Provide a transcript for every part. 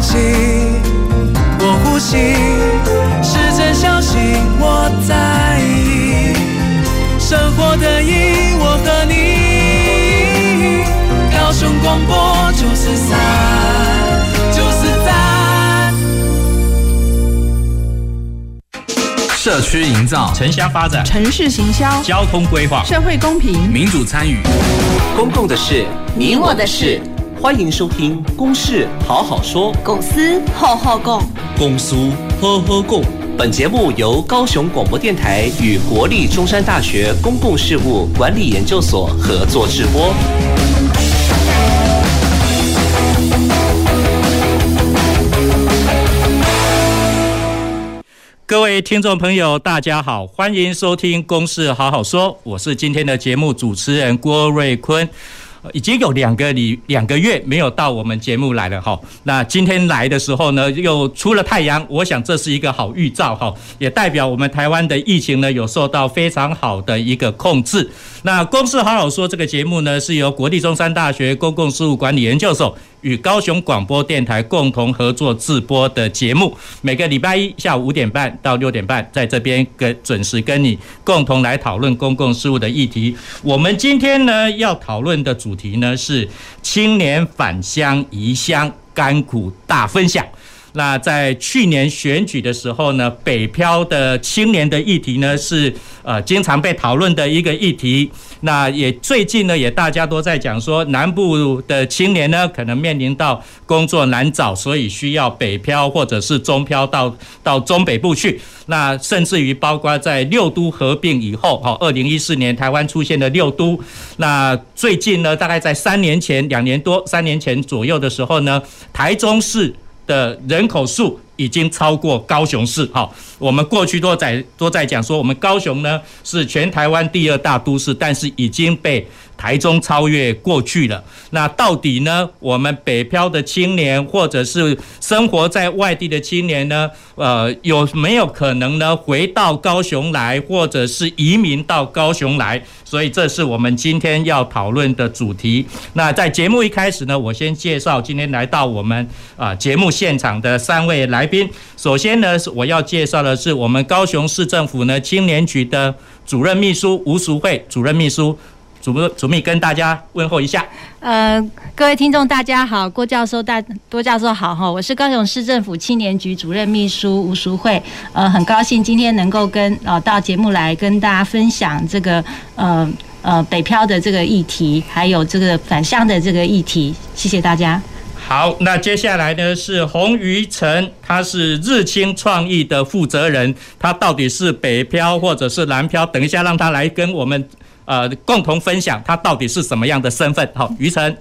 气，我呼吸，是真相信我在意，生活的意义，我和你，高雄广播九四三，九四三。社区营造、城乡发展、城市行销、交通规划、社会公平、民主参与、公共的事、你我的事。欢迎收听《公事好好说》，公司好好讲，公司呵呵讲。本节目由高雄广播电台与国立中山大学公共事务管理研究所合作直播。各位听众朋友，大家好，欢迎收听《公事好好说》，我是今天的节目主持人郭瑞坤。已经有两个礼两个月没有到我们节目来了哈，那今天来的时候呢，又出了太阳，我想这是一个好预兆哈，也代表我们台湾的疫情呢有受到非常好的一个控制。那公事好好说这个节目呢，是由国立中山大学公共事务管理研究所与高雄广播电台共同合作制播的节目，每个礼拜一下午五点半到六点半，在这边跟准时跟你共同来讨论公共事务的议题。我们今天呢要讨论的主题呢是青年返乡移乡甘苦大分享。那在去年选举的时候呢，北漂的青年的议题呢是呃经常被讨论的一个议题。那也最近呢，也大家都在讲说，南部的青年呢可能面临到工作难找，所以需要北漂或者是中漂到到中北部去。那甚至于包括在六都合并以后，哈，二零一四年台湾出现的六都。那最近呢，大概在三年前、两年多、三年前左右的时候呢，台中市。的人口数已经超过高雄市，好，我们过去都在都在讲说，我们高雄呢是全台湾第二大都市，但是已经被台中超越过去了。那到底呢，我们北漂的青年，或者是生活在外地的青年呢，呃，有没有可能呢回到高雄来，或者是移民到高雄来？所以这是我们今天要讨论的主题。那在节目一开始呢，我先介绍今天来到我们啊节目现场的三位来宾。首先呢，我要介绍的是我们高雄市政府呢青年局的主任秘书吴淑慧主任秘书。主播主秘跟大家问候一下。呃，各位听众大家好，郭教授大多教授好哈，我是高雄市政府青年局主任秘书吴淑慧。呃，很高兴今天能够跟呃到节目来跟大家分享这个呃呃北漂的这个议题，还有这个返乡的这个议题。谢谢大家。好，那接下来呢是洪于晨，他是日清创意的负责人，他到底是北漂或者是南漂？等一下让他来跟我们。呃，共同分享他到底是什么样的身份？好，于晨。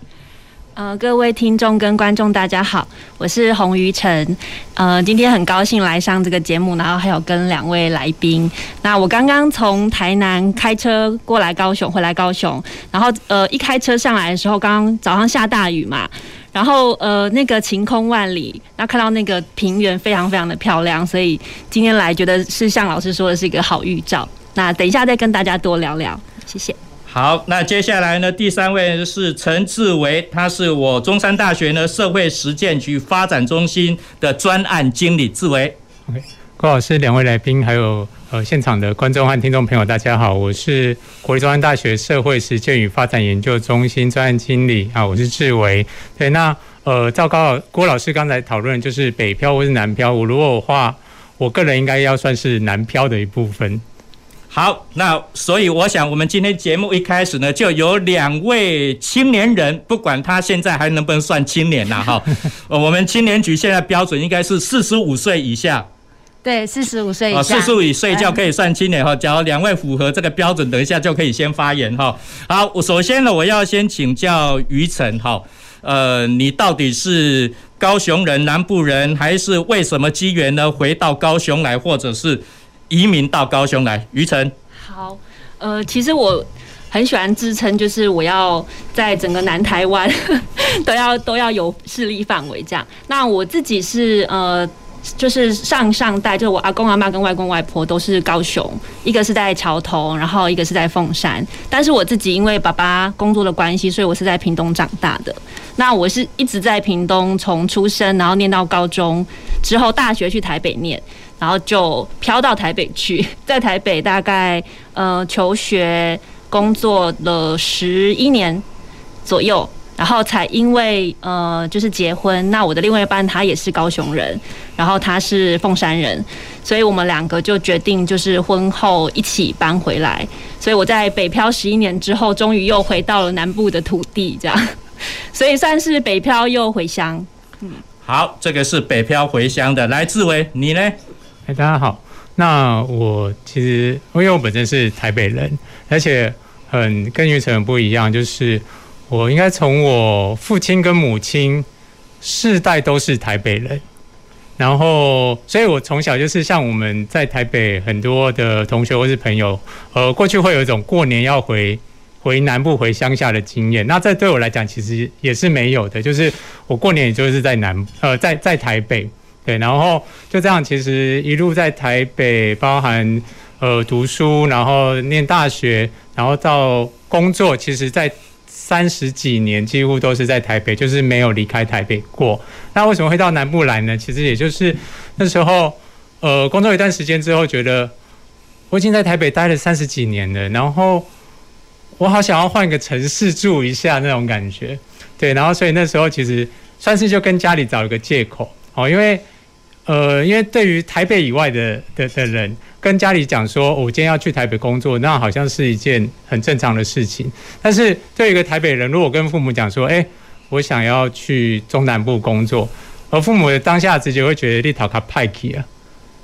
呃，各位听众跟观众，大家好，我是洪于晨。呃，今天很高兴来上这个节目，然后还有跟两位来宾。那我刚刚从台南开车过来高雄，回来高雄，然后呃，一开车上来的时候，刚刚早上下大雨嘛，然后呃，那个晴空万里，那看到那个平原非常非常的漂亮，所以今天来觉得是像老师说的是一个好预兆。那等一下再跟大家多聊聊。谢谢。好，那接下来呢，第三位是陈志维，他是我中山大学呢社会实践局发展中心的专案经理。志维，OK，郭老师，两位来宾，还有呃现场的观众和听众朋友，大家好，我是国立中央大学社会实践与发展研究中心专案经理啊，我是志维。对，那呃，赵高郭老师刚才讨论就是北漂或是南漂，我如果我话，我个人应该要算是南漂的一部分。好，那所以我想，我们今天节目一开始呢，就有两位青年人，不管他现在还能不能算青年呐，哈，我们青年局现在标准应该是四十五岁以下，对，四十五岁以下，四十五岁就可以算青年哈。假如两位符合这个标准，等一下就可以先发言哈。好，我首先呢，我要先请教于晨哈，呃，你到底是高雄人、南部人，还是为什么机缘呢？回到高雄来，或者是？移民到高雄来，于晨。好，呃，其实我很喜欢自称，就是我要在整个南台湾 都要都要有势力范围这样。那我自己是呃就是上上代，就是我阿公阿妈跟外公外婆都是高雄，一个是在桥头，然后一个是在凤山。但是我自己因为爸爸工作的关系，所以我是在屏东长大的。那我是一直在屏东，从出生然后念到高中之后，大学去台北念，然后就飘到台北去，在台北大概呃求学工作了十一年左右。然后才因为呃，就是结婚，那我的另外一半他也是高雄人，然后他是凤山人，所以我们两个就决定就是婚后一起搬回来。所以我在北漂十一年之后，终于又回到了南部的土地，这样，所以算是北漂又回乡。嗯，好，这个是北漂回乡的，来志伟，你呢？哎，大家好。那我其实因为我本身是台北人，而且很跟于晨很不一样，就是。我应该从我父亲跟母亲世代都是台北人，然后，所以我从小就是像我们在台北很多的同学或是朋友，呃，过去会有一种过年要回回南部回乡下的经验。那这对我来讲其实也是没有的，就是我过年也就是在南呃在在台北，对，然后就这样，其实一路在台北，包含呃读书，然后念大学，然后到工作，其实在。三十几年几乎都是在台北，就是没有离开台北过。那为什么会到南部来呢？其实也就是那时候，呃，工作一段时间之后，觉得我已经在台北待了三十几年了，然后我好想要换个城市住一下那种感觉。对，然后所以那时候其实算是就跟家里找了个借口哦，因为呃，因为对于台北以外的的的人。跟家里讲说，我今天要去台北工作，那好像是一件很正常的事情。但是对一个台北人，如果跟父母讲说，哎，我想要去中南部工作，而父母的当下直接会觉得你讨卡派去啊，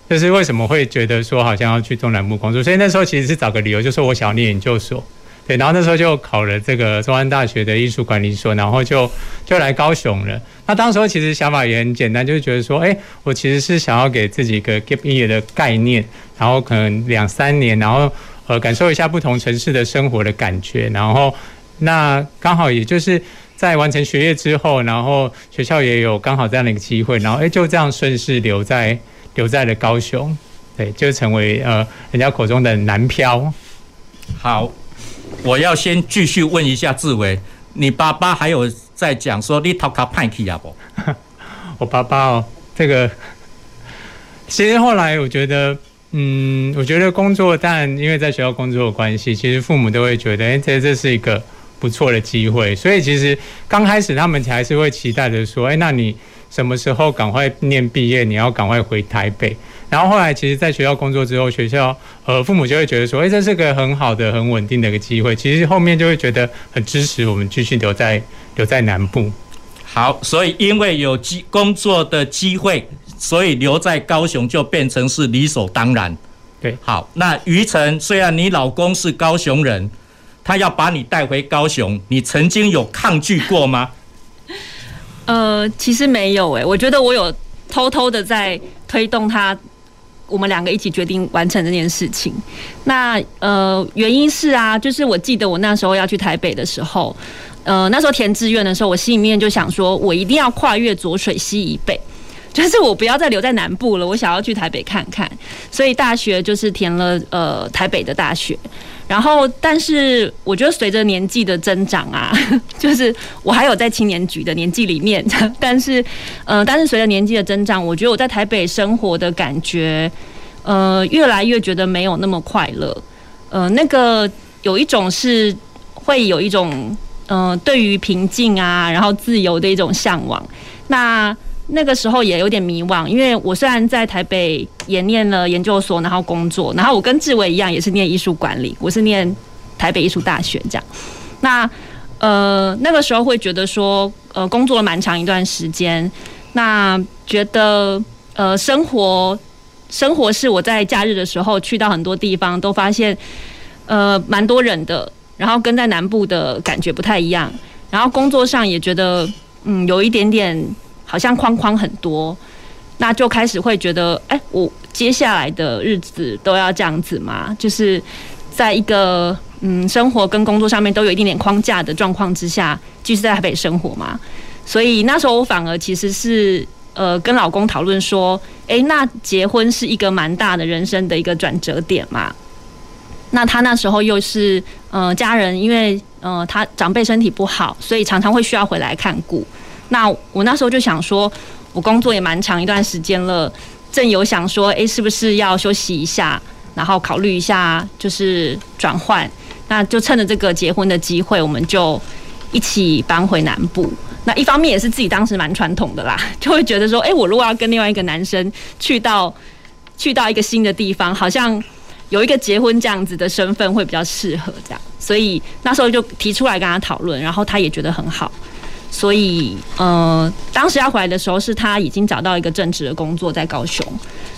就是为什么会觉得说好像要去中南部工作？所以那时候其实是找个理由，就说我想要念研究所。对，然后那时候就考了这个中山大学的艺术管理所，然后就就来高雄了。那当时候其实想法也很简单，就是觉得说，哎，我其实是想要给自己一个 gap year 的概念，然后可能两三年，然后呃感受一下不同城市的生活的感觉。然后那刚好也就是在完成学业之后，然后学校也有刚好这样的一个机会，然后哎就这样顺势留在留在了高雄，对，就成为呃人家口中的南漂。好。我要先继续问一下志伟，你爸爸还有在讲说你讨卡派去啊不？我爸爸哦，这个其实后来我觉得，嗯，我觉得工作，但因为在学校工作的关系，其实父母都会觉得，哎，这这是一个不错的机会，所以其实刚开始他们还是会期待着说，哎，那你什么时候赶快念毕业，你要赶快回台北。然后后来，其实，在学校工作之后，学校呃，父母就会觉得说，哎，这是个很好的、很稳定的一个机会。其实后面就会觉得很支持我们继续留在留在南部。好，所以因为有机工作的机会，所以留在高雄就变成是理所当然。对，好，那于晨，虽然你老公是高雄人，他要把你带回高雄，你曾经有抗拒过吗？呃，其实没有诶，我觉得我有偷偷的在推动他。我们两个一起决定完成这件事情。那呃，原因是啊，就是我记得我那时候要去台北的时候，呃，那时候填志愿的时候，我心里面就想说，我一定要跨越浊水溪以北，就是我不要再留在南部了，我想要去台北看看。所以大学就是填了呃台北的大学。然后，但是我觉得随着年纪的增长啊，就是我还有在青年局的年纪里面，但是，呃，但是随着年纪的增长，我觉得我在台北生活的感觉，呃，越来越觉得没有那么快乐。呃，那个有一种是会有一种，呃，对于平静啊，然后自由的一种向往。那那个时候也有点迷惘，因为我虽然在台北也念了研究所，然后工作，然后我跟志伟一样也是念艺术管理，我是念台北艺术大学这样。那呃那个时候会觉得说，呃工作了蛮长一段时间，那觉得呃生活生活是我在假日的时候去到很多地方都发现呃蛮多人的，然后跟在南部的感觉不太一样，然后工作上也觉得嗯有一点点。好像框框很多，那就开始会觉得，哎，我接下来的日子都要这样子吗？就是在一个嗯生活跟工作上面都有一点点框架的状况之下，继续在台北生活嘛。所以那时候我反而其实是呃跟老公讨论说，哎，那结婚是一个蛮大的人生的一个转折点嘛。那他那时候又是呃家人，因为呃他长辈身体不好，所以常常会需要回来看顾。那我那时候就想说，我工作也蛮长一段时间了，正有想说，哎，是不是要休息一下，然后考虑一下就是转换。那就趁着这个结婚的机会，我们就一起搬回南部。那一方面也是自己当时蛮传统的啦，就会觉得说，哎，我如果要跟另外一个男生去到去到一个新的地方，好像有一个结婚这样子的身份会比较适合这样。所以那时候就提出来跟他讨论，然后他也觉得很好。所以，呃，当时要回来的时候，是他已经找到一个正职的工作在高雄，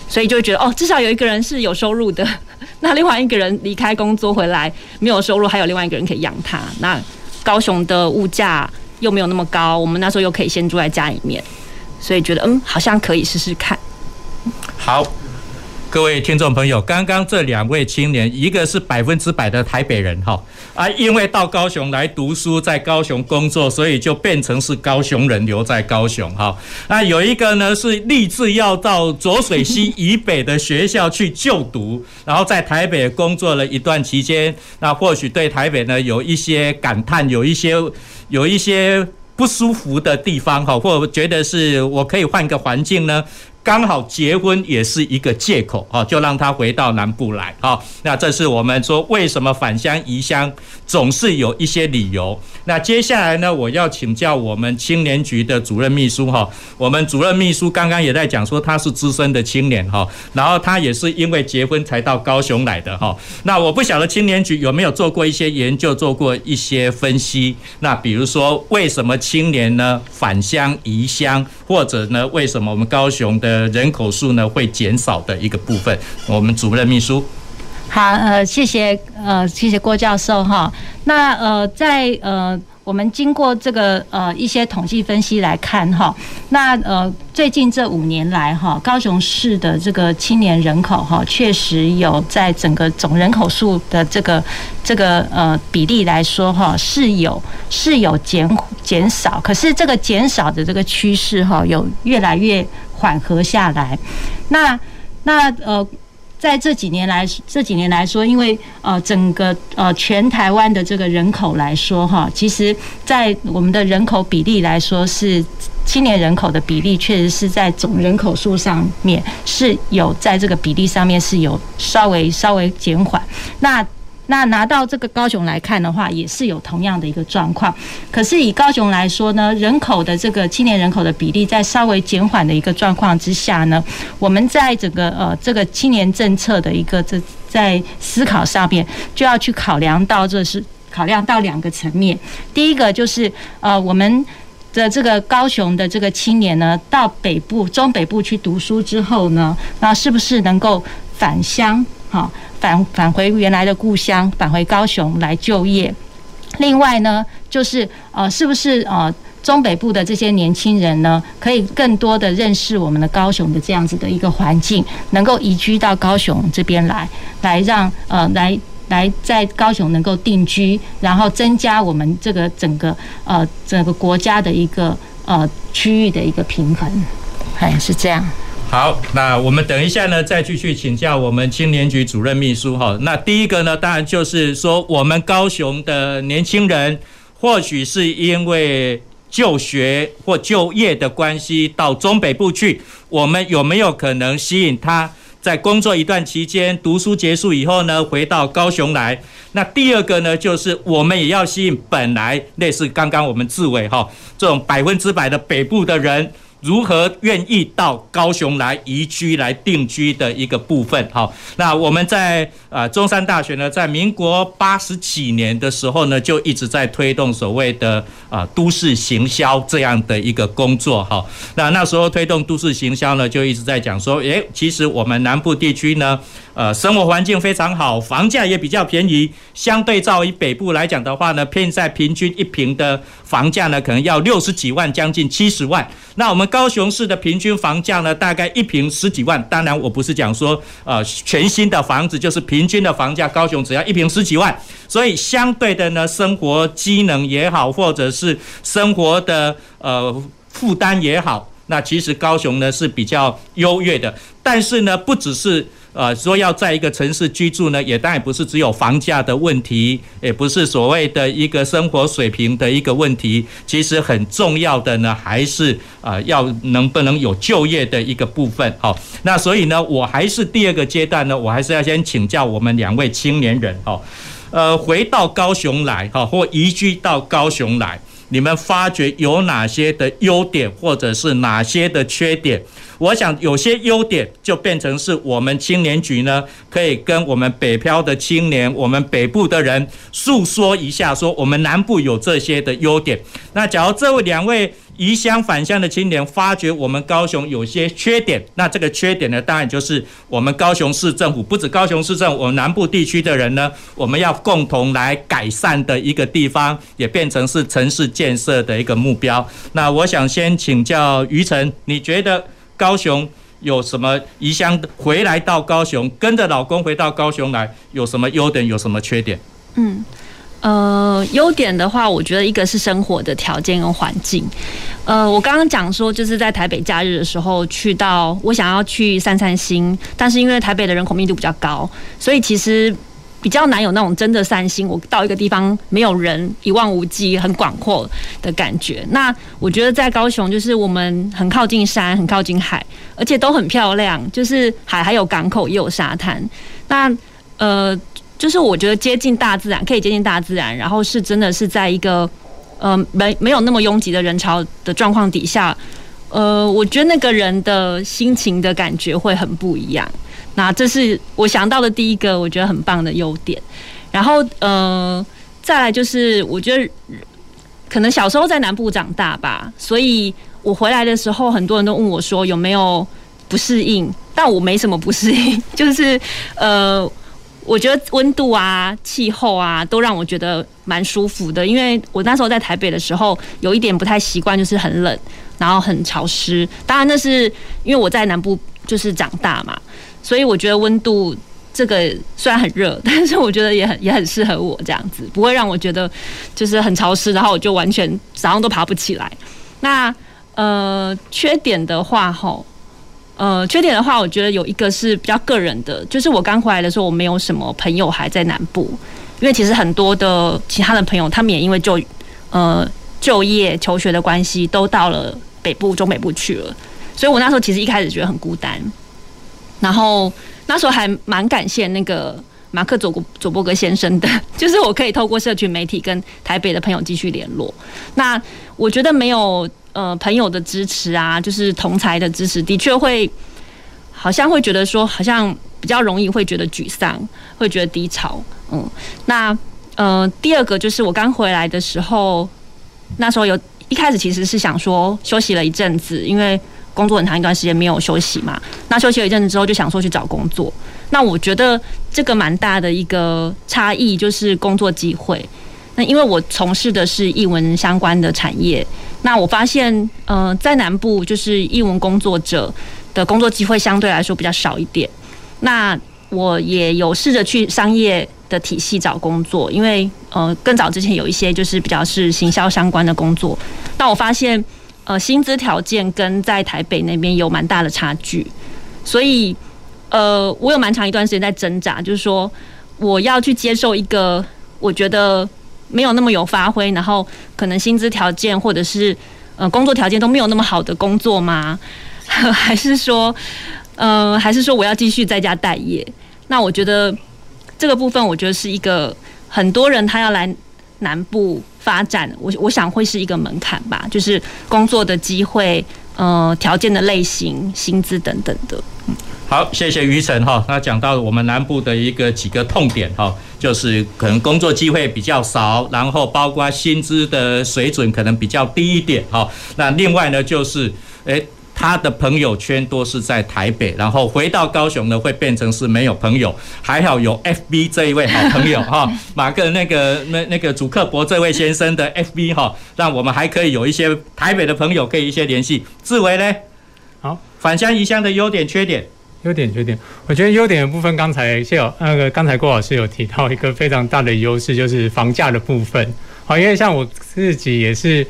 所以就会觉得哦，至少有一个人是有收入的。那另外一个人离开工作回来没有收入，还有另外一个人可以养他。那高雄的物价又没有那么高，我们那时候又可以先住在家里面，所以觉得嗯，好像可以试试看。好。各位听众朋友，刚刚这两位青年，一个是百分之百的台北人哈啊，因为到高雄来读书，在高雄工作，所以就变成是高雄人，留在高雄哈。那有一个呢是立志要到浊水溪以北的学校去就读，然后在台北工作了一段期间，那或许对台北呢有一些感叹，有一些有一些不舒服的地方哈，或觉得是我可以换个环境呢。刚好结婚也是一个借口啊，就让他回到南部来啊。那这是我们说为什么返乡移乡总是有一些理由。那接下来呢，我要请教我们青年局的主任秘书哈。我们主任秘书刚刚也在讲说他是资深的青年哈，然后他也是因为结婚才到高雄来的哈。那我不晓得青年局有没有做过一些研究，做过一些分析。那比如说为什么青年呢返乡移乡，或者呢为什么我们高雄的呃，人口数呢会减少的一个部分，我们主任秘书。好，呃，谢谢，呃，谢谢郭教授哈。那呃，在呃。我们经过这个呃一些统计分析来看哈，那呃最近这五年来哈，高雄市的这个青年人口哈，确实有在整个总人口数的这个这个呃比例来说哈，是有是有减减少，可是这个减少的这个趋势哈，有越来越缓和下来。那那呃。在这几年来，这几年来说，因为呃，整个呃全台湾的这个人口来说，哈，其实，在我们的人口比例来说，是青年人口的比例，确实是在总人口数上面是有在这个比例上面是有稍微稍微减缓。那那拿到这个高雄来看的话，也是有同样的一个状况。可是以高雄来说呢，人口的这个青年人口的比例在稍微减缓的一个状况之下呢，我们在整个呃这个青年政策的一个这在思考上面，就要去考量到这是考量到两个层面。第一个就是呃我们的这个高雄的这个青年呢，到北部中北部去读书之后呢，那是不是能够返乡？好。返返回原来的故乡，返回高雄来就业。另外呢，就是呃，是不是呃，中北部的这些年轻人呢，可以更多的认识我们的高雄的这样子的一个环境，能够移居到高雄这边来，来让呃，来来在高雄能够定居，然后增加我们这个整个呃整个国家的一个呃区域的一个平衡。哎，是这样。好，那我们等一下呢，再继续请教我们青年局主任秘书哈。那第一个呢，当然就是说，我们高雄的年轻人，或许是因为就学或就业的关系到中北部去，我们有没有可能吸引他在工作一段期间，读书结束以后呢，回到高雄来？那第二个呢，就是我们也要吸引本来类似刚刚我们志伟哈这种百分之百的北部的人。如何愿意到高雄来移居、来定居的一个部分？好，那我们在啊中山大学呢，在民国八十几年的时候呢，就一直在推动所谓的啊都市行销这样的一个工作。好，那那时候推动都市行销呢，就一直在讲说，诶，其实我们南部地区呢。呃，生活环境非常好，房价也比较便宜。相对照以北部来讲的话呢，现在平均一坪的房价呢，可能要六十几万，将近七十万。那我们高雄市的平均房价呢，大概一平十几万。当然，我不是讲说呃全新的房子，就是平均的房价，高雄只要一平十几万。所以相对的呢，生活机能也好，或者是生活的呃负担也好。那其实高雄呢是比较优越的，但是呢，不只是呃说要在一个城市居住呢，也当然不是只有房价的问题，也不是所谓的一个生活水平的一个问题。其实很重要的呢，还是、呃、要能不能有就业的一个部分。好，那所以呢，我还是第二个阶段呢，我还是要先请教我们两位青年人好，呃，回到高雄来哈，或移居到高雄来。你们发觉有哪些的优点，或者是哪些的缺点？我想有些优点就变成是我们青年局呢，可以跟我们北漂的青年，我们北部的人诉说一下，说我们南部有这些的优点。那假如这位两位。移乡返乡的青年发觉我们高雄有些缺点，那这个缺点呢，当然就是我们高雄市政府，不止高雄市政府，我们南部地区的人呢，我们要共同来改善的一个地方，也变成是城市建设的一个目标。那我想先请教于晨，你觉得高雄有什么移乡回来到高雄，跟着老公回到高雄来，有什么优点，有什么缺点？嗯。呃，优点的话，我觉得一个是生活的条件跟环境。呃，我刚刚讲说，就是在台北假日的时候去到，我想要去散散心，但是因为台北的人口密度比较高，所以其实比较难有那种真的散心。我到一个地方没有人，一望无际，很广阔的感觉。那我觉得在高雄，就是我们很靠近山，很靠近海，而且都很漂亮，就是海还有港口，也有沙滩。那呃。就是我觉得接近大自然，可以接近大自然，然后是真的是在一个呃没没有那么拥挤的人潮的状况底下，呃，我觉得那个人的心情的感觉会很不一样。那这是我想到的第一个我觉得很棒的优点。然后呃，再来就是我觉得可能小时候在南部长大吧，所以我回来的时候，很多人都问我说有没有不适应，但我没什么不适应，就是呃。我觉得温度啊、气候啊，都让我觉得蛮舒服的。因为我那时候在台北的时候，有一点不太习惯，就是很冷，然后很潮湿。当然那是因为我在南部就是长大嘛，所以我觉得温度这个虽然很热，但是我觉得也很也很适合我这样子，不会让我觉得就是很潮湿，然后我就完全早上都爬不起来。那呃，缺点的话，吼。呃，缺点的话，我觉得有一个是比较个人的，就是我刚回来的时候，我没有什么朋友还在南部，因为其实很多的其他的朋友，他们也因为就呃就业、求学的关系，都到了北部、中北部去了，所以我那时候其实一开始觉得很孤单，然后那时候还蛮感谢那个马克佐佐伯格先生的，就是我可以透过社群媒体跟台北的朋友继续联络。那我觉得没有。呃，朋友的支持啊，就是同才的支持，的确会好像会觉得说，好像比较容易会觉得沮丧，会觉得低潮。嗯，那呃，第二个就是我刚回来的时候，那时候有一开始其实是想说休息了一阵子，因为工作很长一段时间没有休息嘛。那休息了一阵子之后，就想说去找工作。那我觉得这个蛮大的一个差异就是工作机会。那因为我从事的是译文相关的产业。那我发现，呃，在南部就是译文工作者的工作机会相对来说比较少一点。那我也有试着去商业的体系找工作，因为呃，更早之前有一些就是比较是行销相关的工作。但我发现，呃，薪资条件跟在台北那边有蛮大的差距，所以呃，我有蛮长一段时间在挣扎，就是说我要去接受一个我觉得。没有那么有发挥，然后可能薪资条件或者是呃工作条件都没有那么好的工作吗？还是说，呃，还是说我要继续在家待业？那我觉得这个部分，我觉得是一个很多人他要来南部发展，我我想会是一个门槛吧，就是工作的机会、呃条件的类型、薪资等等的。嗯好，谢谢于晨哈。那讲到我们南部的一个几个痛点哈，就是可能工作机会比较少，然后包括薪资的水准可能比较低一点哈。那另外呢，就是诶，他的朋友圈多是在台北，然后回到高雄呢，会变成是没有朋友。还好有 FB 这一位好朋友哈，马克那个那那个主克伯这位先生的 FB 哈，让我们还可以有一些台北的朋友可以一些联系。志伟呢？好，返乡移乡的优点缺点。优点缺点，我觉得优点的部分，刚才谢有那个刚才郭老师有提到一个非常大的优势，就是房价的部分。好，因为像我自己也是，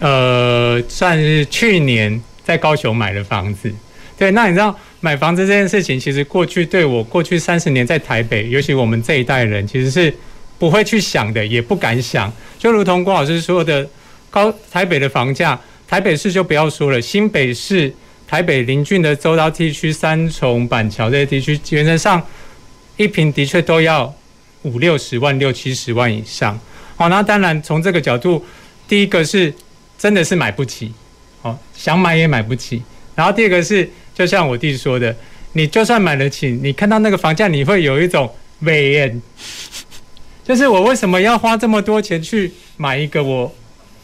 呃，算是去年在高雄买了房子。对，那你知道买房子这件事情，其实过去对我过去三十年在台北，尤其我们这一代人，其实是不会去想的，也不敢想。就如同郭老师说的，高台北的房价，台北市就不要说了，新北市、台北邻近的周遭地区、三重、板桥这些地区，原则上一坪的确都要五六十万、六七十万以上。好，那当然从这个角度，第一个是真的是买不起，哦，想买也买不起。然后第二个是。就像我弟说的，你就算买得起，你看到那个房价，你会有一种美艳，就是我为什么要花这么多钱去买一个我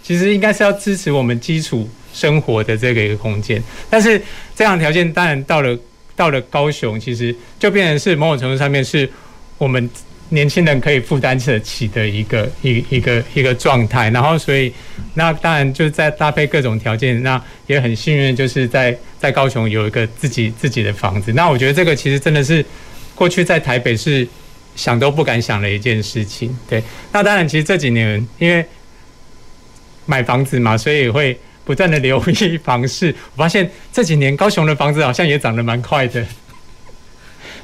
其实应该是要支持我们基础生活的这个一个空间，但是这样条件当然到了到了高雄，其实就变成是某种程度上面是我们年轻人可以负担得起的一个一一个一个状态，然后所以那当然就在搭配各种条件，那也很幸运，就是在在高雄有一个自己自己的房子。那我觉得这个其实真的是过去在台北是想都不敢想的一件事情。对，那当然其实这几年因为买房子嘛，所以会不断的留意房市。我发现这几年高雄的房子好像也涨得蛮快的。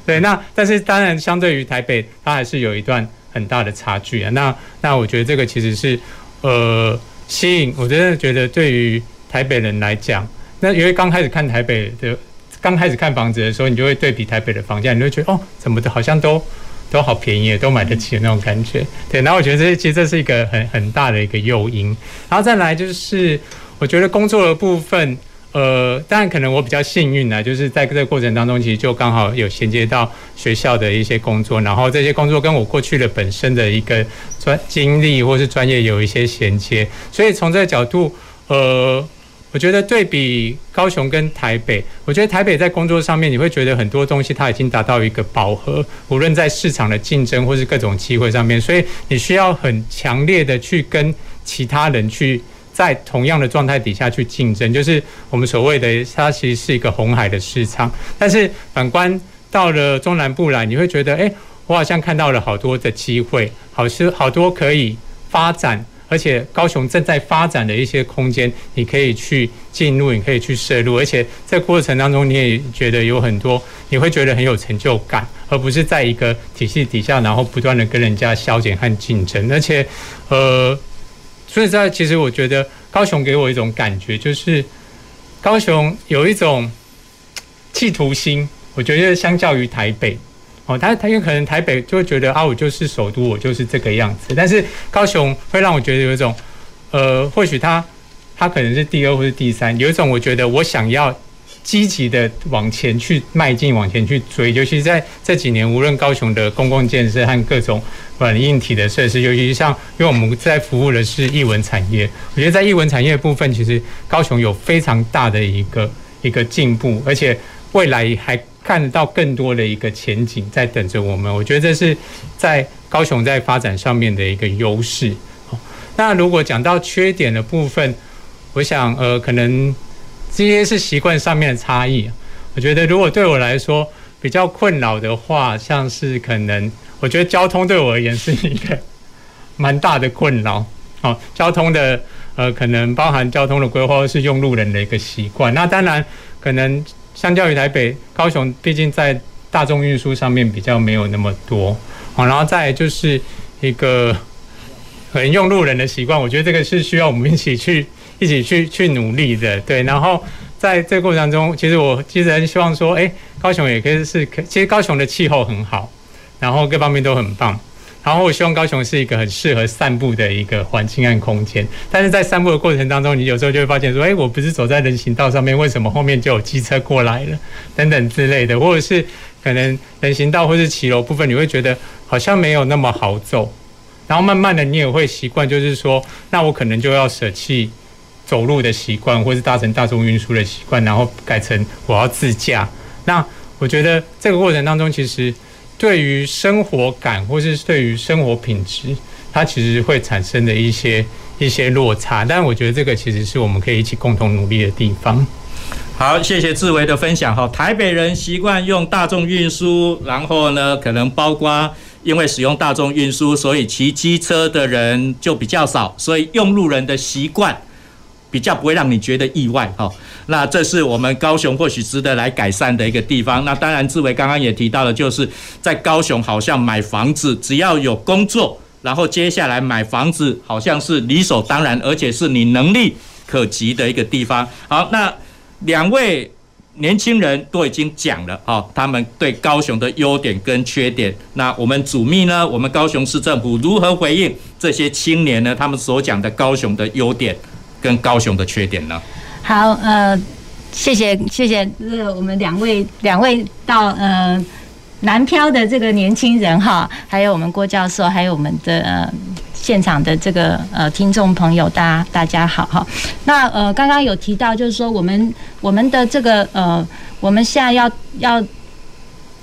对，那但是当然，相对于台北，它还是有一段很大的差距啊。那那我觉得这个其实是呃吸引，我真的觉得对于台北人来讲，那因为刚开始看台北的，刚开始看房子的时候，你就会对比台北的房价，你就会觉得哦，怎么的，好像都都好便宜，都买得起的那种感觉。对，然后我觉得这其实这是一个很很大的一个诱因。然后再来就是，我觉得工作的部分。呃，当然可能我比较幸运呢，就是在这个过程当中，其实就刚好有衔接到学校的一些工作，然后这些工作跟我过去的本身的一个专经历或是专业有一些衔接，所以从这个角度，呃，我觉得对比高雄跟台北，我觉得台北在工作上面，你会觉得很多东西它已经达到一个饱和，无论在市场的竞争或是各种机会上面，所以你需要很强烈的去跟其他人去。在同样的状态底下去竞争，就是我们所谓的它其实是一个红海的市场。但是反观到了中南部来，你会觉得，哎，我好像看到了好多的机会，好是好多可以发展，而且高雄正在发展的一些空间，你可以去进入，你可以去摄入，而且在过程当中，你也觉得有很多，你会觉得很有成就感，而不是在一个体系底下，然后不断的跟人家削减和竞争，而且，呃。所以在其实我觉得高雄给我一种感觉，就是高雄有一种企图心。我觉得相较于台北，哦，他他有可能台北就会觉得啊，我就是首都，我就是这个样子。但是高雄会让我觉得有一种，呃，或许他他可能是第二或是第三，有一种我觉得我想要。积极的往前去迈进，往前去追，尤其在这几年，无论高雄的公共建设和各种软硬体的设施，尤其像，因为我们在服务的是艺文产业，我觉得在艺文产业部分，其实高雄有非常大的一个一个进步，而且未来还看得到更多的一个前景在等着我们。我觉得这是在高雄在发展上面的一个优势。那如果讲到缺点的部分，我想，呃，可能。这些是习惯上面的差异。我觉得，如果对我来说比较困扰的话，像是可能，我觉得交通对我而言是一个蛮大的困扰。哦，交通的呃，可能包含交通的规划，是用路人的一个习惯。那当然，可能相较于台北、高雄，毕竟在大众运输上面比较没有那么多。好，然后再就是一个可能用路人的习惯，我觉得这个是需要我们一起去。一起去去努力的，对，然后在这个过程中，其实我其实很希望说，哎，高雄也可以是可，其实高雄的气候很好，然后各方面都很棒，然后我希望高雄是一个很适合散步的一个环境和空间。但是在散步的过程当中，你有时候就会发现说，哎，我不是走在人行道上面，为什么后面就有机车过来了，等等之类的，或者是可能人行道或是骑楼部分，你会觉得好像没有那么好走，然后慢慢的你也会习惯，就是说，那我可能就要舍弃。走路的习惯，或是搭乘大众运输的习惯，然后改成我要自驾。那我觉得这个过程当中，其实对于生活感，或是对于生活品质，它其实会产生的一些一些落差。但我觉得这个其实是我们可以一起共同努力的地方。好，谢谢志维的分享哈。台北人习惯用大众运输，然后呢，可能包括因为使用大众运输，所以骑机车的人就比较少，所以用路人的习惯。比较不会让你觉得意外哈。那这是我们高雄或许值得来改善的一个地方。那当然，志伟刚刚也提到了，就是在高雄好像买房子只要有工作，然后接下来买房子好像是理所当然，而且是你能力可及的一个地方。好，那两位。年轻人都已经讲了啊，他们对高雄的优点跟缺点。那我们主秘呢？我们高雄市政府如何回应这些青年呢？他们所讲的高雄的优点跟高雄的缺点呢？好，呃，谢谢谢谢，这我们两位两位到呃南漂的这个年轻人哈，还有我们郭教授，还有我们的。呃现场的这个呃听众朋友，大家大家好哈。那呃刚刚有提到，就是说我们我们的这个呃我们现在要要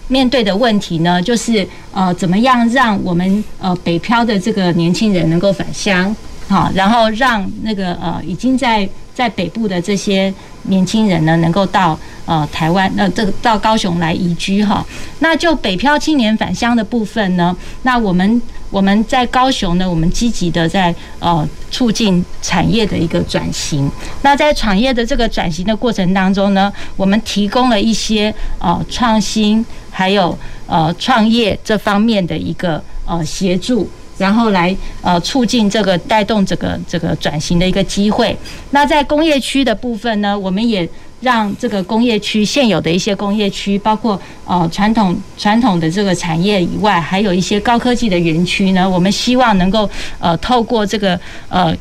面对的问题呢，就是呃怎么样让我们呃北漂的这个年轻人能够返乡，好，然后让那个呃已经在在北部的这些年轻人呢，能够到呃台湾呃这个到高雄来移居哈。那就北漂青年返乡的部分呢，那我们。我们在高雄呢，我们积极的在呃促进产业的一个转型。那在产业的这个转型的过程当中呢，我们提供了一些呃创新，还有呃创业这方面的一个呃协助，然后来呃促进这个带动这个这个转型的一个机会。那在工业区的部分呢，我们也。让这个工业区现有的一些工业区，包括呃传统传统的这个产业以外，还有一些高科技的园区呢，我们希望能够呃透过这个呃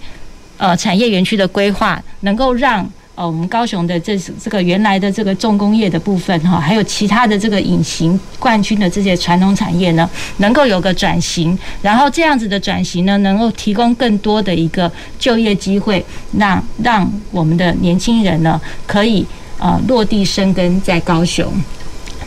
呃产业园区的规划，能够让。呃，我们高雄的这这个原来的这个重工业的部分哈，还有其他的这个隐形冠军的这些传统产业呢，能够有个转型，然后这样子的转型呢，能够提供更多的一个就业机会，那让我们的年轻人呢，可以呃落地生根在高雄。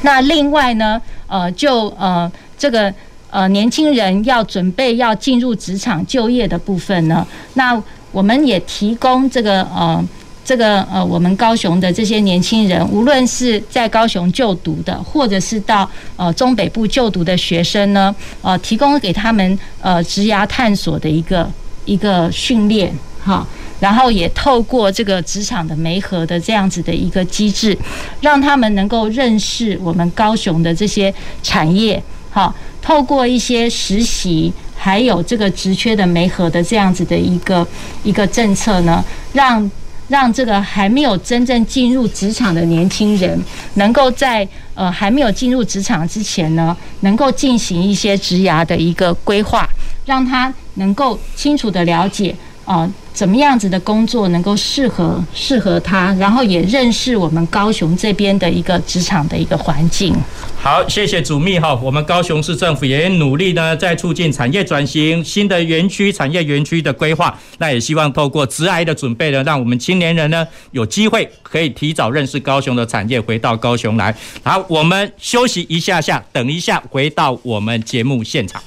那另外呢，呃，就呃这个呃年轻人要准备要进入职场就业的部分呢，那我们也提供这个呃。这个呃，我们高雄的这些年轻人，无论是在高雄就读的，或者是到呃中北部就读的学生呢，呃，提供给他们呃职涯探索的一个一个训练哈，然后也透过这个职场的媒合的这样子的一个机制，让他们能够认识我们高雄的这些产业哈，透过一些实习，还有这个职缺的媒合的这样子的一个一个政策呢，让。让这个还没有真正进入职场的年轻人，能够在呃还没有进入职场之前呢，能够进行一些职涯的一个规划，让他能够清楚的了解啊。怎么样子的工作能够适合适合他，然后也认识我们高雄这边的一个职场的一个环境。好，谢谢主秘哈，我们高雄市政府也努力呢，在促进产业转型、新的园区、产业园区的规划。那也希望透过职涯的准备呢，让我们青年人呢有机会可以提早认识高雄的产业，回到高雄来。好，我们休息一下下，等一下回到我们节目现场。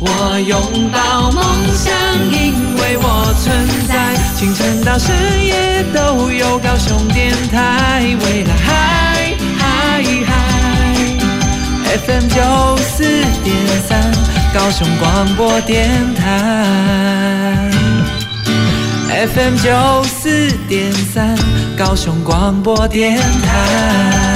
我拥抱梦想，因为我存在。清晨到深夜都有高雄电台，未来，FM 九四点三，高雄广播电台。FM 九四点三，高雄广播电台。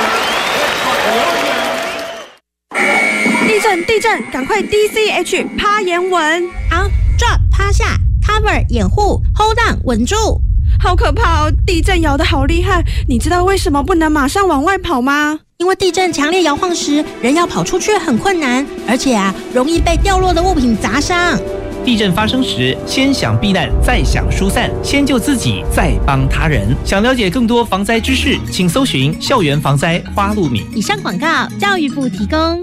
震！地震！赶快 D C H 趴岩稳。好，drop 趴下，cover 掩护，hold on 稳住。好可怕哦！地震摇得好厉害，你知道为什么不能马上往外跑吗？因为地震强烈摇晃时，人要跑出去很困难，而且啊，容易被掉落的物品砸伤。地震发生时，先想避难，再想疏散，先救自己，再帮他人。想了解更多防灾知识，请搜寻校园防灾花露米。以上广告，教育部提供。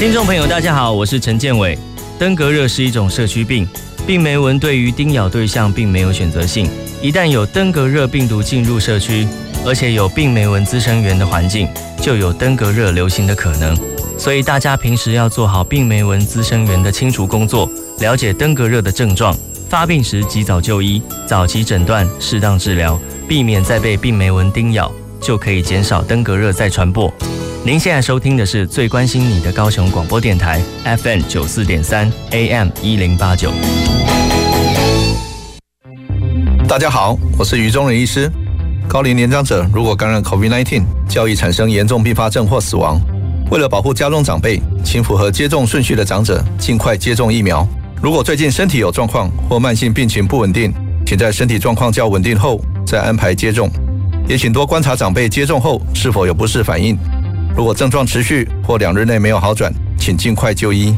听众朋友，大家好，我是陈建伟。登革热是一种社区病，病媒蚊对于叮咬对象并没有选择性。一旦有登革热病毒进入社区，而且有病媒蚊滋生源的环境，就有登革热流行的可能。所以大家平时要做好病媒蚊滋生源的清除工作，了解登革热的症状，发病时及早就医，早期诊断，适当治疗，避免再被病媒蚊叮咬，就可以减少登革热再传播。您现在收听的是最关心你的高雄广播电台 FM 九四点三 AM 一零八九。大家好，我是于中仁医师。高龄年长者如果感染 COVID-19，较易产生严重并发症或死亡。为了保护家中长辈，请符合接种顺序的长者尽快接种疫苗。如果最近身体有状况或慢性病情不稳定，请在身体状况较稳定后再安排接种。也请多观察长辈接种后是否有不适反应。如果症状持续或两日内没有好转，请尽快就医。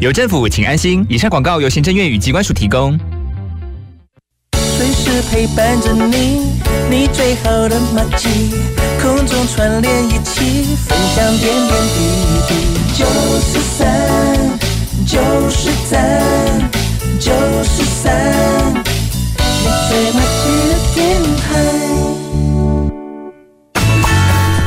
有政府，请安心。以上广告由行政院与机关署提供。随时陪伴着你，你最好的默契，空中串联一起，分享点点滴滴。九十三，九十三，九十三，你最默契的电台。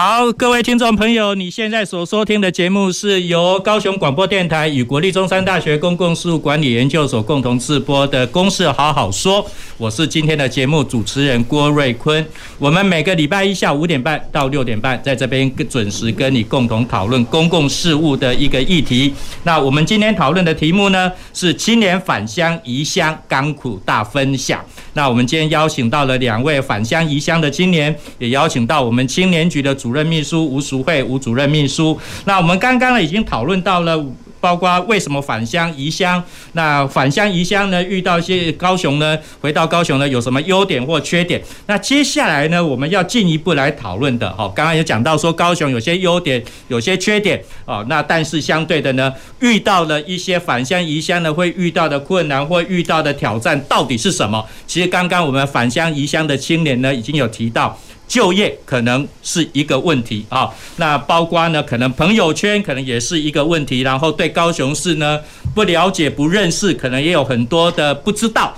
好，各位听众朋友，你现在所收听的节目是由高雄广播电台与国立中山大学公共事务管理研究所共同制播的《公事好好说》，我是今天的节目主持人郭瑞坤。我们每个礼拜一下午五点半到六点半，在这边准时跟你共同讨论公共事务的一个议题。那我们今天讨论的题目呢，是青年返乡移乡甘苦大分享。那我们今天邀请到了两位返乡移乡的青年，也邀请到我们青年局的主任秘书吴淑慧吴主任秘书。那我们刚刚呢已经讨论到了。包括为什么返乡移乡？那返乡移乡呢？遇到一些高雄呢？回到高雄呢？有什么优点或缺点？那接下来呢？我们要进一步来讨论的。好，刚刚有讲到说高雄有些优点，有些缺点。哦，那但是相对的呢，遇到了一些返乡移乡呢，会遇到的困难或遇到的挑战到底是什么？其实刚刚我们返乡移乡的青年呢，已经有提到。就业可能是一个问题啊，那包括呢，可能朋友圈可能也是一个问题，然后对高雄市呢不了解、不认识，可能也有很多的不知道。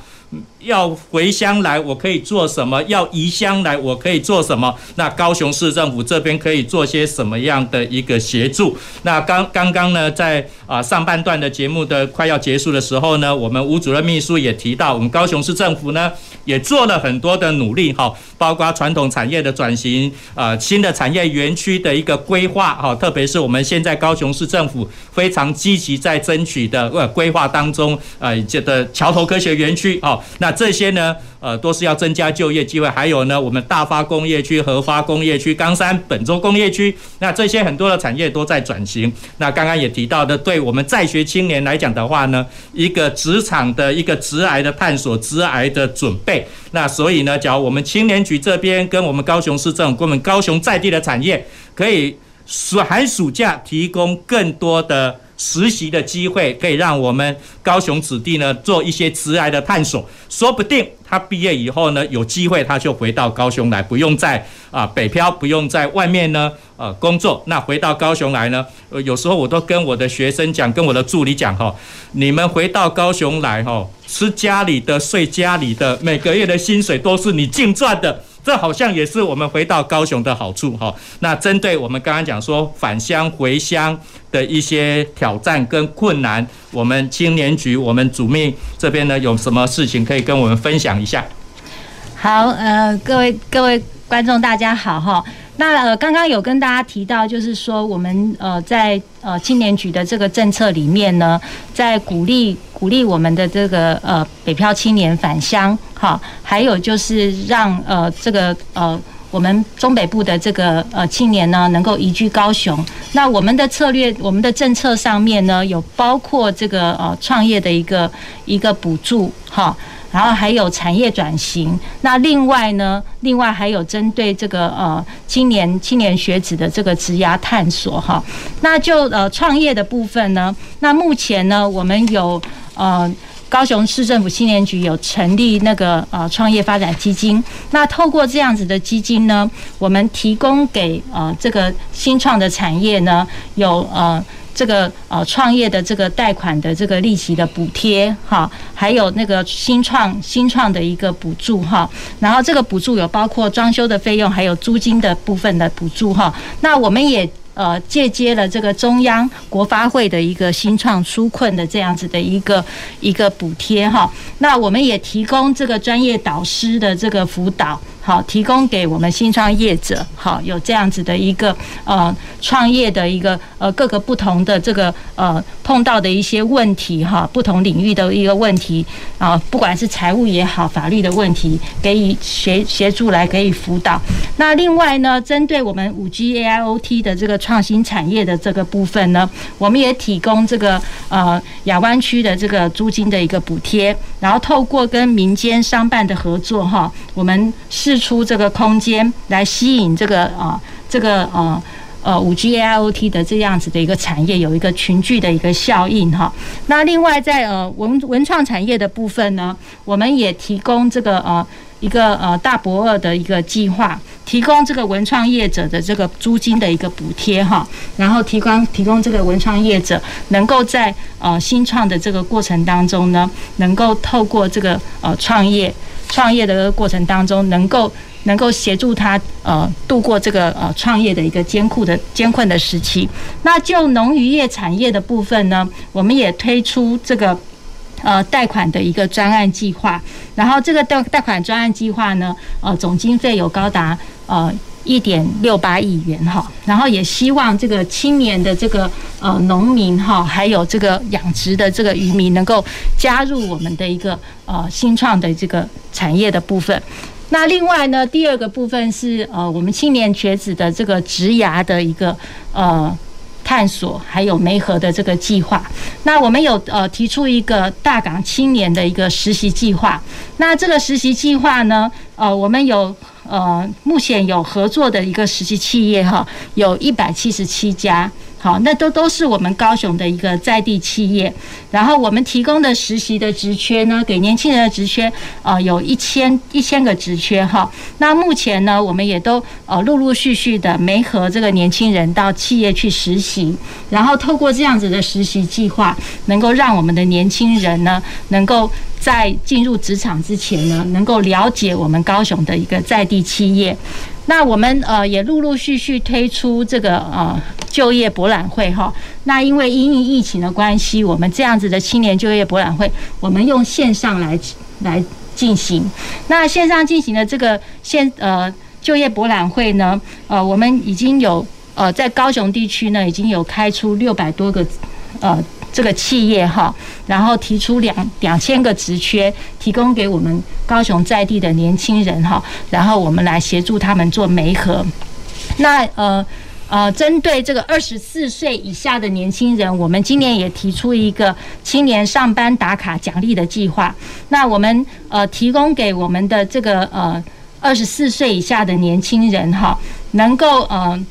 要回乡来，我可以做什么？要移乡来，我可以做什么？那高雄市政府这边可以做些什么样的一个协助？那刚刚刚呢，在啊上半段的节目的快要结束的时候呢，我们吴主任秘书也提到，我们高雄市政府呢也做了很多的努力哈，包括传统产业的转型啊，新的产业园区的一个规划哈，特别是我们现在高雄市政府非常积极在争取的呃规划当中，呃这的桥头科学园区哦，那。这些呢，呃，都是要增加就业机会。还有呢，我们大发工业区、核发工业区、冈山本州工业区，那这些很多的产业都在转型。那刚刚也提到的，对我们在学青年来讲的话呢，一个职场的一个职涯的探索、职涯的准备。那所以呢，假如我们青年局这边跟我们高雄市政府、跟我们高雄在地的产业，可以暑寒暑假提供更多的。实习的机会可以让我们高雄子弟呢做一些职涯的探索，说不定他毕业以后呢有机会他就回到高雄来，不用在啊北漂，不用在外面呢呃工作。那回到高雄来呢，呃有时候我都跟我的学生讲，跟我的助理讲哈，你们回到高雄来哈，吃家里的，睡家里的，每个月的薪水都是你净赚的。这好像也是我们回到高雄的好处哈。那针对我们刚刚讲说返乡回乡的一些挑战跟困难，我们青年局我们主秘这边呢有什么事情可以跟我们分享一下？好，呃，各位各位观众大家好哈。那呃，刚刚有跟大家提到，就是说我们呃在呃青年局的这个政策里面呢，在鼓励鼓励我们的这个呃北漂青年返乡，哈，还有就是让呃这个呃我们中北部的这个呃青年呢能够移居高雄。那我们的策略，我们的政策上面呢有包括这个呃创业的一个一个补助，哈。然后还有产业转型。那另外呢，另外还有针对这个呃青年青年学子的这个职涯探索哈。那就呃创业的部分呢，那目前呢，我们有呃。高雄市政府青年局有成立那个呃创业发展基金，那透过这样子的基金呢，我们提供给呃这个新创的产业呢，有呃这个呃创业的这个贷款的这个利息的补贴哈，还有那个新创新创的一个补助哈，然后这个补助有包括装修的费用，还有租金的部分的补助哈，那我们也。呃，借接了这个中央国发会的一个新创纾困的这样子的一个一个补贴哈，那我们也提供这个专业导师的这个辅导。好，提供给我们新创业者，好，有这样子的一个呃创业的一个呃各个不同的这个呃碰到的一些问题哈，不同领域的一个问题啊，不管是财务也好，法律的问题，给予协协助来给予辅导。那另外呢，针对我们五 G AIoT 的这个创新产业的这个部分呢，我们也提供这个呃亚湾区的这个租金的一个补贴，然后透过跟民间商办的合作哈，我们是。释出这个空间来吸引这个啊，这个啊呃五 G AIoT 的这样子的一个产业，有一个群聚的一个效应哈。那另外在呃文文创产业的部分呢，我们也提供这个呃一个呃大博二的一个计划，提供这个文创业者的这个租金的一个补贴哈，然后提供提供这个文创业者能够在呃新创的这个过程当中呢，能够透过这个呃创业。创业的过程当中，能够能够协助他呃度过这个呃创业的一个艰苦的艰困的时期。那就农渔业产业的部分呢，我们也推出这个呃贷款的一个专案计划。然后这个贷贷款专案计划呢，呃总经费有高达呃。一点六八亿元哈，然后也希望这个青年的这个呃农民哈，还有这个养殖的这个渔民能够加入我们的一个呃新创的这个产业的部分。那另外呢，第二个部分是呃我们青年学子的这个职涯的一个呃探索，还有梅河的这个计划。那我们有呃提出一个大港青年的一个实习计划。那这个实习计划呢，呃我们有。呃，目前有合作的一个实习企业哈，有一百七十七家，好，那都都是我们高雄的一个在地企业。然后我们提供的实习的职缺呢，给年轻人的职缺，呃，有一千一千个职缺哈。那目前呢，我们也都呃陆陆续续的没和这个年轻人到企业去实习，然后透过这样子的实习计划，能够让我们的年轻人呢，能够。在进入职场之前呢，能够了解我们高雄的一个在地企业。那我们呃也陆陆续续推出这个呃就业博览会哈。那因为因应疫情的关系，我们这样子的青年就业博览会，我们用线上来来进行。那线上进行的这个线呃就业博览会呢，呃我们已经有呃在高雄地区呢已经有开出六百多个呃。这个企业哈，然后提出两两千个职缺，提供给我们高雄在地的年轻人哈，然后我们来协助他们做媒合。那呃呃，针对这个二十四岁以下的年轻人，我们今年也提出一个青年上班打卡奖励的计划。那我们呃提供给我们的这个呃二十四岁以下的年轻人哈，能够呃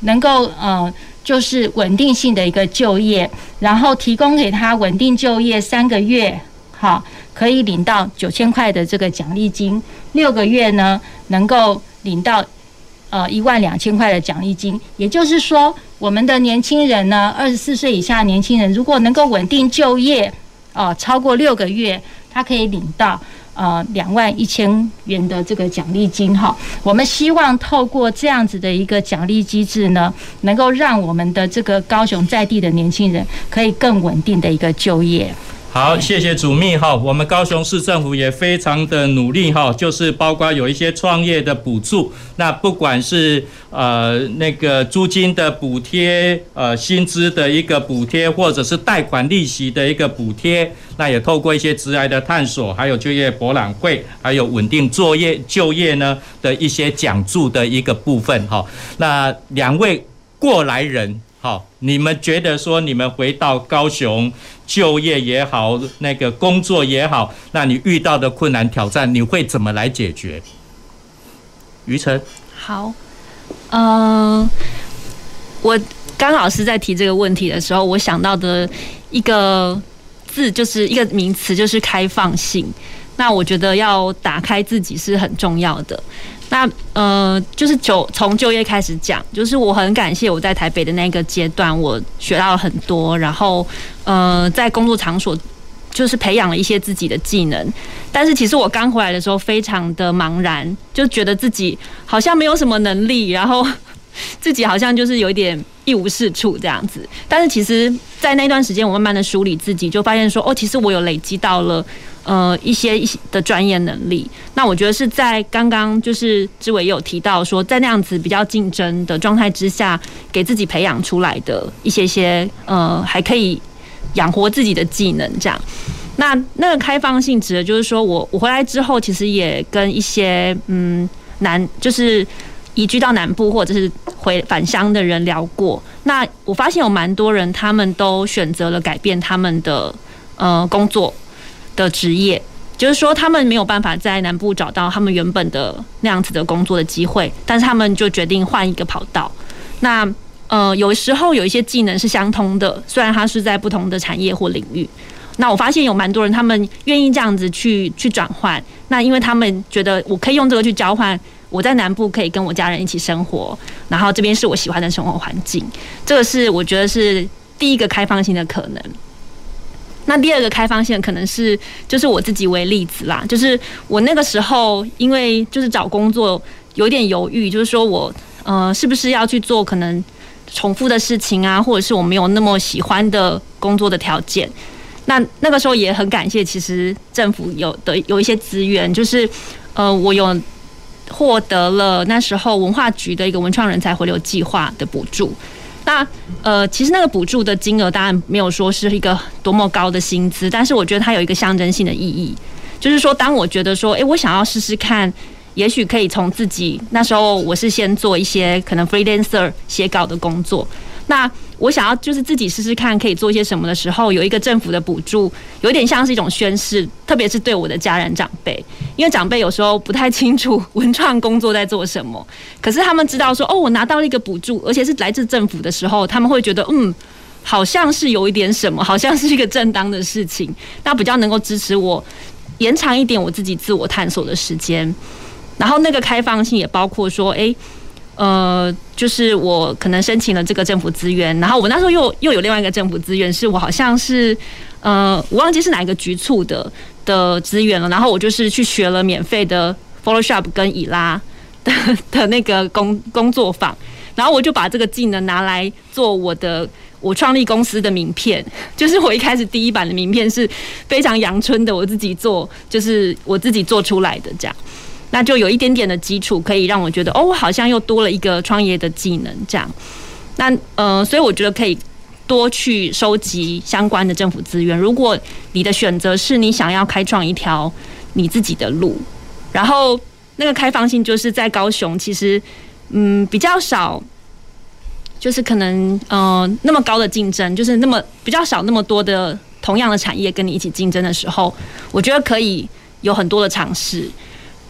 能够呃。就是稳定性的一个就业，然后提供给他稳定就业三个月，好，可以领到九千块的这个奖励金；六个月呢，能够领到呃一万两千块的奖励金。也就是说，我们的年轻人呢，二十四岁以下年轻人，如果能够稳定就业，哦，超过六个月，他可以领到。呃，两万一千元的这个奖励金哈，我们希望透过这样子的一个奖励机制呢，能够让我们的这个高雄在地的年轻人可以更稳定的一个就业。好，谢谢主秘哈。我们高雄市政府也非常的努力哈，就是包括有一些创业的补助，那不管是呃那个租金的补贴，呃薪资的一个补贴，或者是贷款利息的一个补贴，那也透过一些职涯的探索，还有就业博览会，还有稳定作业就业呢的一些奖助的一个部分哈。那两位过来人。好，你们觉得说你们回到高雄就业也好，那个工作也好，那你遇到的困难挑战，你会怎么来解决？于晨，好，嗯、呃，我刚老师在提这个问题的时候，我想到的一个字就是一个名词，就是开放性。那我觉得要打开自己是很重要的。那呃，就是就从就业开始讲，就是我很感谢我在台北的那个阶段，我学到了很多，然后呃，在工作场所就是培养了一些自己的技能。但是其实我刚回来的时候非常的茫然，就觉得自己好像没有什么能力，然后 自己好像就是有一点一无是处这样子。但是其实，在那段时间，我慢慢的梳理自己，就发现说，哦，其实我有累积到了。呃，一些一些的专业能力，那我觉得是在刚刚就是志伟有提到说，在那样子比较竞争的状态之下，给自己培养出来的一些些呃，还可以养活自己的技能这样。那那个开放性指的就是说我我回来之后，其实也跟一些嗯南就是移居到南部或者是回返乡的人聊过。那我发现有蛮多人，他们都选择了改变他们的呃工作。的职业，就是说他们没有办法在南部找到他们原本的那样子的工作的机会，但是他们就决定换一个跑道。那呃，有时候有一些技能是相通的，虽然它是在不同的产业或领域。那我发现有蛮多人，他们愿意这样子去去转换。那因为他们觉得我可以用这个去交换，我在南部可以跟我家人一起生活，然后这边是我喜欢的生活环境。这个是我觉得是第一个开放性的可能。那第二个开放性可能是，就是我自己为例子啦，就是我那个时候因为就是找工作有点犹豫，就是说我呃是不是要去做可能重复的事情啊，或者是我没有那么喜欢的工作的条件。那那个时候也很感谢，其实政府有的有一些资源，就是呃我有获得了那时候文化局的一个文创人才回流计划的补助。那呃，其实那个补助的金额当然没有说是一个多么高的薪资，但是我觉得它有一个象征性的意义，就是说，当我觉得说，诶，我想要试试看，也许可以从自己那时候我是先做一些可能 freelancer 写稿的工作。那我想要就是自己试试看可以做些什么的时候，有一个政府的补助，有点像是一种宣誓，特别是对我的家人长辈，因为长辈有时候不太清楚文创工作在做什么，可是他们知道说哦，我拿到了一个补助，而且是来自政府的时候，他们会觉得嗯，好像是有一点什么，好像是一个正当的事情，那比较能够支持我延长一点我自己自我探索的时间，然后那个开放性也包括说，哎。呃，就是我可能申请了这个政府资源，然后我那时候又又有另外一个政府资源，是我好像是呃，我忘记是哪一个局处的的资源了，然后我就是去学了免费的 Photoshop 跟以拉的的那个工工作坊，然后我就把这个技能拿来做我的我创立公司的名片，就是我一开始第一版的名片是非常阳春的，我自己做，就是我自己做出来的这样。那就有一点点的基础，可以让我觉得，哦，我好像又多了一个创业的技能，这样。那呃，所以我觉得可以多去收集相关的政府资源。如果你的选择是你想要开创一条你自己的路，然后那个开放性就是在高雄，其实嗯比较少，就是可能呃那么高的竞争，就是那么比较少那么多的同样的产业跟你一起竞争的时候，我觉得可以有很多的尝试。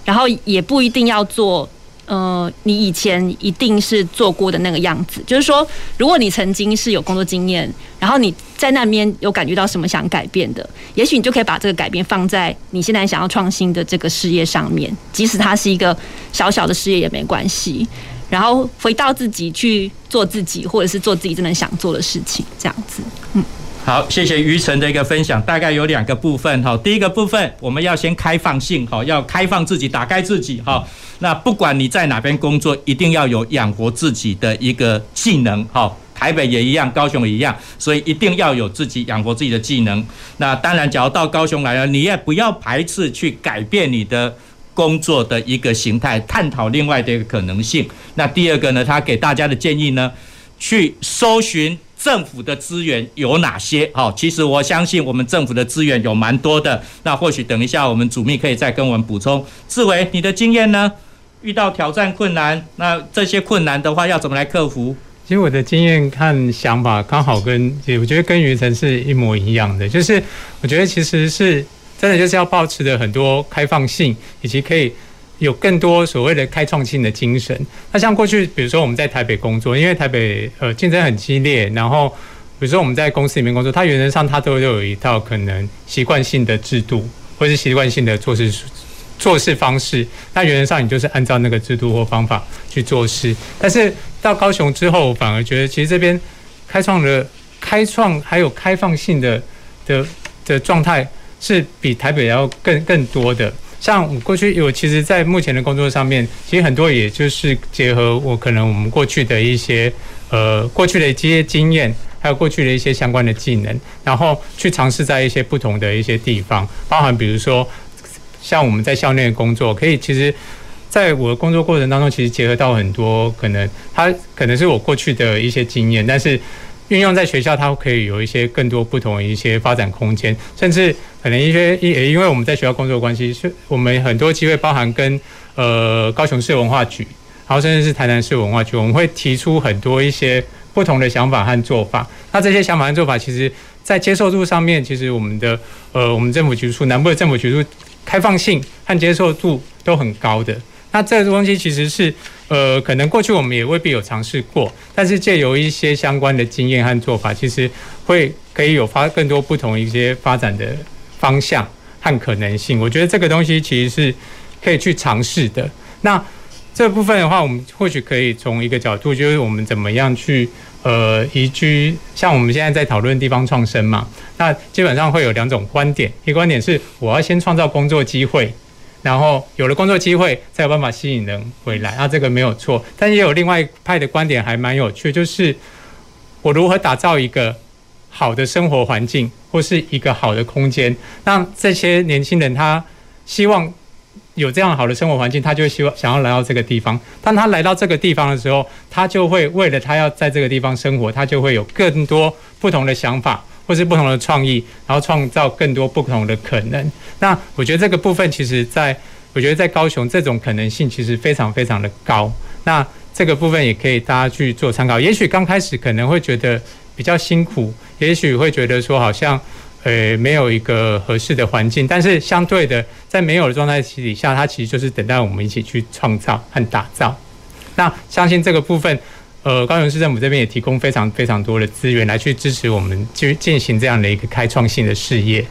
然后也不一定要做，呃，你以前一定是做过的那个样子。就是说，如果你曾经是有工作经验，然后你在那边有感觉到什么想改变的，也许你就可以把这个改变放在你现在想要创新的这个事业上面，即使它是一个小小的事业也没关系。然后回到自己去做自己，或者是做自己真的想做的事情，这样子，嗯。好，谢谢于晨的一个分享，大概有两个部分哈。第一个部分，我们要先开放性哈，要开放自己，打开自己哈。那不管你在哪边工作，一定要有养活自己的一个技能哈。台北也一样，高雄也一样，所以一定要有自己养活自己的技能。那当然，假如到高雄来了，你也不要排斥去改变你的工作的一个形态，探讨另外的一个可能性。那第二个呢，他给大家的建议呢，去搜寻。政府的资源有哪些？好，其实我相信我们政府的资源有蛮多的。那或许等一下我们主秘可以再跟我们补充。志伟，你的经验呢？遇到挑战困难，那这些困难的话要怎么来克服？其实我的经验和想法刚好跟，我觉得跟云晨是一模一样的，就是我觉得其实是真的就是要保持的很多开放性，以及可以有更多所谓的开创性的精神。那像过去，比如说我们在台北工作，因为台北呃竞争很激烈，然后比如说我们在公司里面工作，它原则上它都有一套可能习惯性的制度，或是习惯性的做事。做事方式，那原则上你就是按照那个制度或方法去做事。但是到高雄之后，反而觉得其实这边开创的开创还有开放性的的的状态是比台北要更更多的。像我过去，有其实，在目前的工作上面，其实很多也就是结合我可能我们过去的一些呃过去的一些经验，还有过去的一些相关的技能，然后去尝试在一些不同的一些地方，包含比如说。像我们在校内工作，可以其实，在我的工作过程当中，其实结合到很多可能，它可能是我过去的一些经验，但是运用在学校，它可以有一些更多不同的一些发展空间，甚至可能一些也因为我们在学校工作关系，是我们很多机会包含跟呃高雄市文化局，然后甚至是台南市文化局，我们会提出很多一些不同的想法和做法。那这些想法和做法，其实在接受度上面，其实我们的呃我们政府局处南部的政府局处。开放性和接受度都很高的，那这个东西其实是，呃，可能过去我们也未必有尝试过，但是借由一些相关的经验和做法，其实会可以有发更多不同一些发展的方向和可能性。我觉得这个东西其实是可以去尝试的。那这部分的话，我们或许可以从一个角度，就是我们怎么样去。呃，移居像我们现在在讨论地方创生嘛，那基本上会有两种观点，一个观点是我要先创造工作机会，然后有了工作机会才有办法吸引人回来，那这个没有错。但也有另外一派的观点还蛮有趣，就是我如何打造一个好的生活环境或是一个好的空间，让这些年轻人他希望。有这样好的生活环境，他就希望想要来到这个地方。当他来到这个地方的时候，他就会为了他要在这个地方生活，他就会有更多不同的想法，或是不同的创意，然后创造更多不同的可能。那我觉得这个部分，其实在我觉得在高雄这种可能性其实非常非常的高。那这个部分也可以大家去做参考。也许刚开始可能会觉得比较辛苦，也许会觉得说好像。呃，没有一个合适的环境，但是相对的，在没有的状态底下，它其实就是等待我们一起去创造和打造。那相信这个部分，呃，高雄市政府这边也提供非常非常多的资源来去支持我们去进行这样的一个开创性的事业。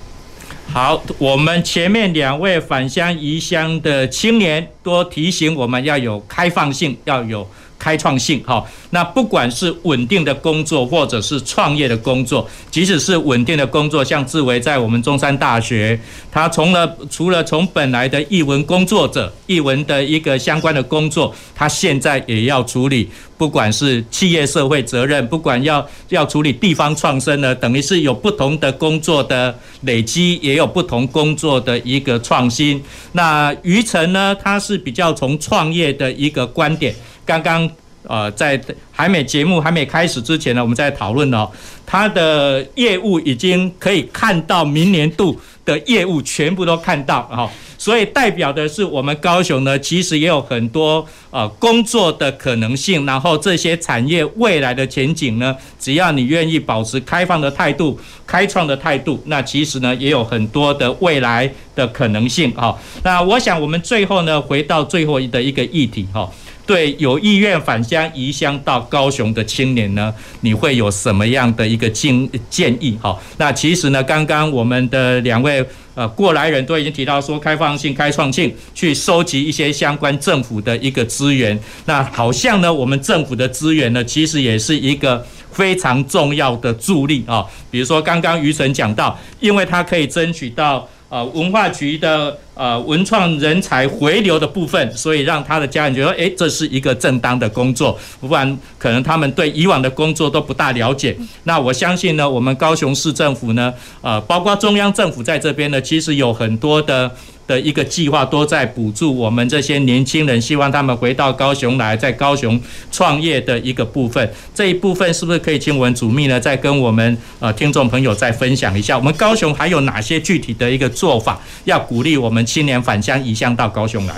好，我们前面两位返乡移乡的青年多提醒我们要有开放性，要有。开创性，好，那不管是稳定的工作，或者是创业的工作，即使是稳定的工作，像志维在我们中山大学，他从了除了从本来的译文工作者、译文的一个相关的工作，他现在也要处理，不管是企业社会责任，不管要要处理地方创生呢，等于是有不同的工作的累积，也有不同工作的一个创新。那于晨呢，他是比较从创业的一个观点。刚刚呃，在还没节目还没开始之前呢，我们在讨论哦，他的业务已经可以看到明年度的业务全部都看到哈，所以代表的是我们高雄呢，其实也有很多呃工作的可能性，然后这些产业未来的前景呢，只要你愿意保持开放的态度、开创的态度，那其实呢也有很多的未来的可能性哈。那我想我们最后呢，回到最后的一个议题哈。对有意愿返乡移乡到高雄的青年呢，你会有什么样的一个建建议？哈，那其实呢，刚刚我们的两位呃过来人都已经提到说，开放性、开创性，去收集一些相关政府的一个资源。那好像呢，我们政府的资源呢，其实也是一个非常重要的助力啊。比如说刚刚于晨讲到，因为他可以争取到。呃，文化局的呃文创人才回流的部分，所以让他的家人觉得，哎，这是一个正当的工作，不然可能他们对以往的工作都不大了解。那我相信呢，我们高雄市政府呢，呃，包括中央政府在这边呢，其实有很多的。的一个计划都在补助我们这些年轻人，希望他们回到高雄来，在高雄创业的一个部分。这一部分是不是可以请我们主秘呢，再跟我们呃听众朋友再分享一下？我们高雄还有哪些具体的一个做法，要鼓励我们青年返乡移乡到高雄来？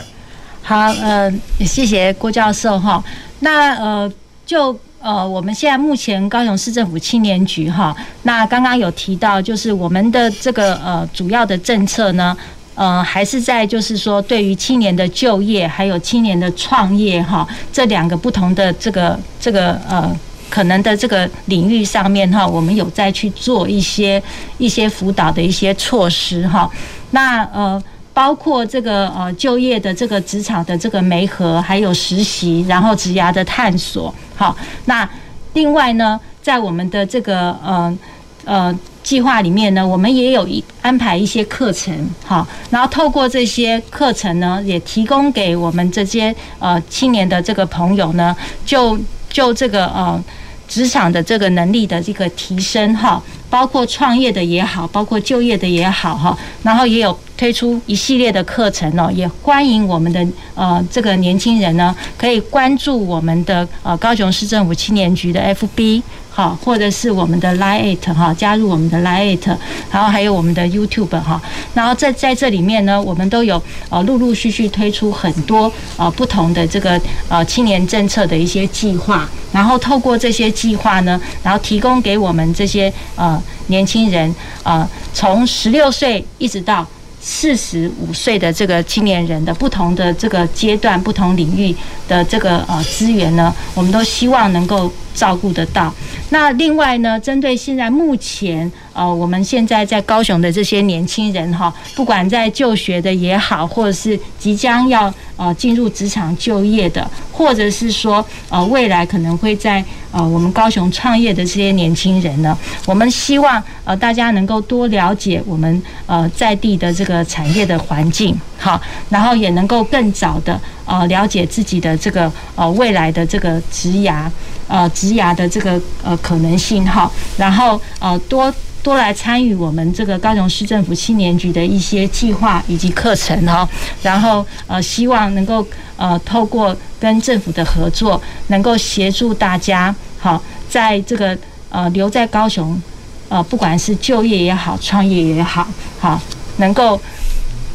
好，呃，谢谢郭教授哈。那呃，就。呃，我们现在目前高雄市政府青年局哈，那刚刚有提到，就是我们的这个呃主要的政策呢，呃，还是在就是说对于青年的就业还有青年的创业哈这两个不同的这个这个呃可能的这个领域上面哈，我们有在去做一些一些辅导的一些措施哈，那呃。包括这个呃就业的这个职场的这个媒合，还有实习，然后职涯的探索。好，那另外呢，在我们的这个呃呃计划里面呢，我们也有一安排一些课程。好，然后透过这些课程呢，也提供给我们这些呃青年的这个朋友呢，就就这个呃职场的这个能力的这个提升哈，包括创业的也好，包括就业的也好哈，然后也有。推出一系列的课程哦，也欢迎我们的呃这个年轻人呢，可以关注我们的呃高雄市政府青年局的 FB。好，或者是我们的 Lite 哈，加入我们的 Lite，然后还有我们的 YouTube 哈，然后在在这里面呢，我们都有呃陆陆续续推出很多呃不同的这个呃青年政策的一些计划，然后透过这些计划呢，然后提供给我们这些呃年轻人呃从十六岁一直到四十五岁的这个青年人的不同的这个阶段、不同领域的这个呃资源呢，我们都希望能够。照顾得到。那另外呢，针对现在目前呃，我们现在在高雄的这些年轻人哈，不管在就学的也好，或者是即将要呃进入职场就业的，或者是说呃未来可能会在呃我们高雄创业的这些年轻人呢，我们希望呃大家能够多了解我们呃在地的这个产业的环境，好，然后也能够更早的呃了解自己的这个呃未来的这个职涯。呃，职涯的这个呃可能性哈，然后呃多多来参与我们这个高雄市政府青年局的一些计划以及课程哈，然后呃希望能够呃透过跟政府的合作，能够协助大家好，在这个呃留在高雄呃不管是就业也好，创业也好，好能够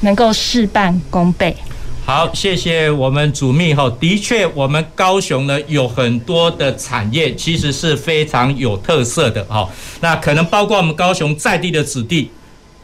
能够事半功倍。好，谢谢我们主秘哈。的确，我们高雄呢有很多的产业，其实是非常有特色的哈。那可能包括我们高雄在地的子弟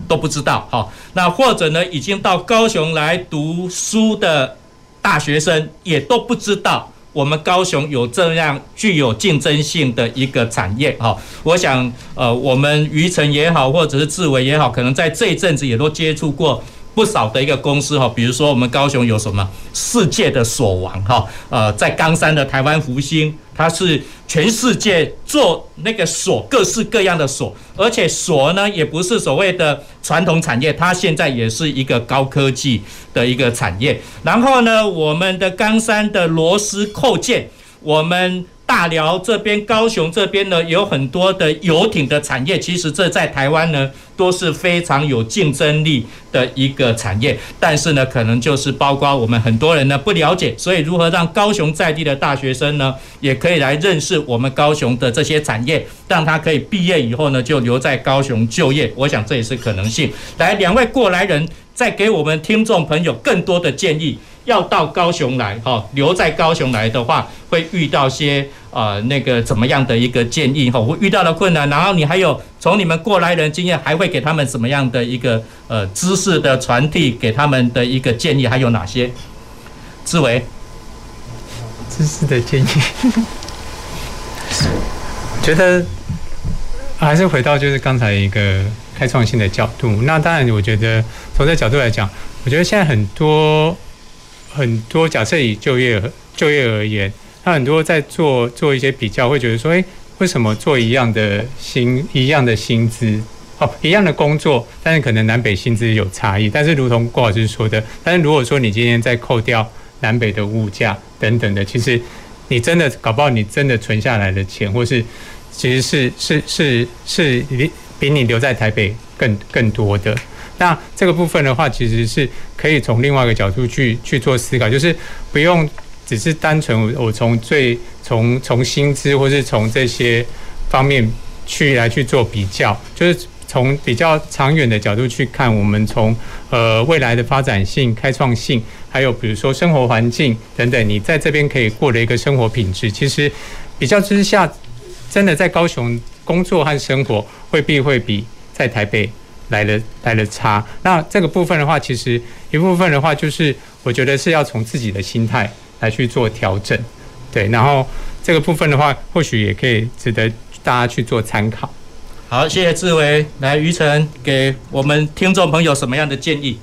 都不知道哈。那或者呢，已经到高雄来读书的大学生也都不知道，我们高雄有这样具有竞争性的一个产业哈。我想，呃，我们余城也好，或者是志伟也好，可能在这一阵子也都接触过。不少的一个公司哈，比如说我们高雄有什么世界的锁王哈，呃，在冈山的台湾福星，它是全世界做那个锁各式各样的锁，而且锁呢也不是所谓的传统产业，它现在也是一个高科技的一个产业。然后呢，我们的冈山的螺丝扣件，我们。大寮这边、高雄这边呢，有很多的游艇的产业。其实这在台湾呢，都是非常有竞争力的一个产业。但是呢，可能就是包括我们很多人呢不了解，所以如何让高雄在地的大学生呢，也可以来认识我们高雄的这些产业，让他可以毕业以后呢，就留在高雄就业。我想这也是可能性。来，两位过来人，再给我们听众朋友更多的建议。要到高雄来，哈，留在高雄来的话，会遇到些呃那个怎么样的一个建议哈？会遇到的困难，然后你还有从你们过来人经验，还会给他们什么样的一个呃知识的传递，给他们的一个建议还有哪些？志伟，知识的建议，觉得还是回到就是刚才一个开创性的角度。那当然，我觉得从这角度来讲，我觉得现在很多。很多假设以就业就业而言，他很多在做做一些比较，会觉得说，诶，为什么做一样的薪一样的薪资哦，一样的工作，但是可能南北薪资有差异。但是如同郭老师说的，但是如果说你今天再扣掉南北的物价等等的，其实你真的搞不好你真的存下来的钱，或是其实是是是是比比你留在台北更更多的。那这个部分的话，其实是可以从另外一个角度去去做思考，就是不用只是单纯我从最从从薪资或是从这些方面去来去做比较，就是从比较长远的角度去看，我们从呃未来的发展性、开创性，还有比如说生活环境等等，你在这边可以过的一个生活品质，其实比较之下，真的在高雄工作和生活未必会比在台北来的来的差。那这个部分的话，其实一部分的话，就是我觉得是要从自己的心态来去做调整，对。然后这个部分的话，或许也可以值得大家去做参考。好，谢谢志伟。来，于晨给我们听众朋友什么样的建议？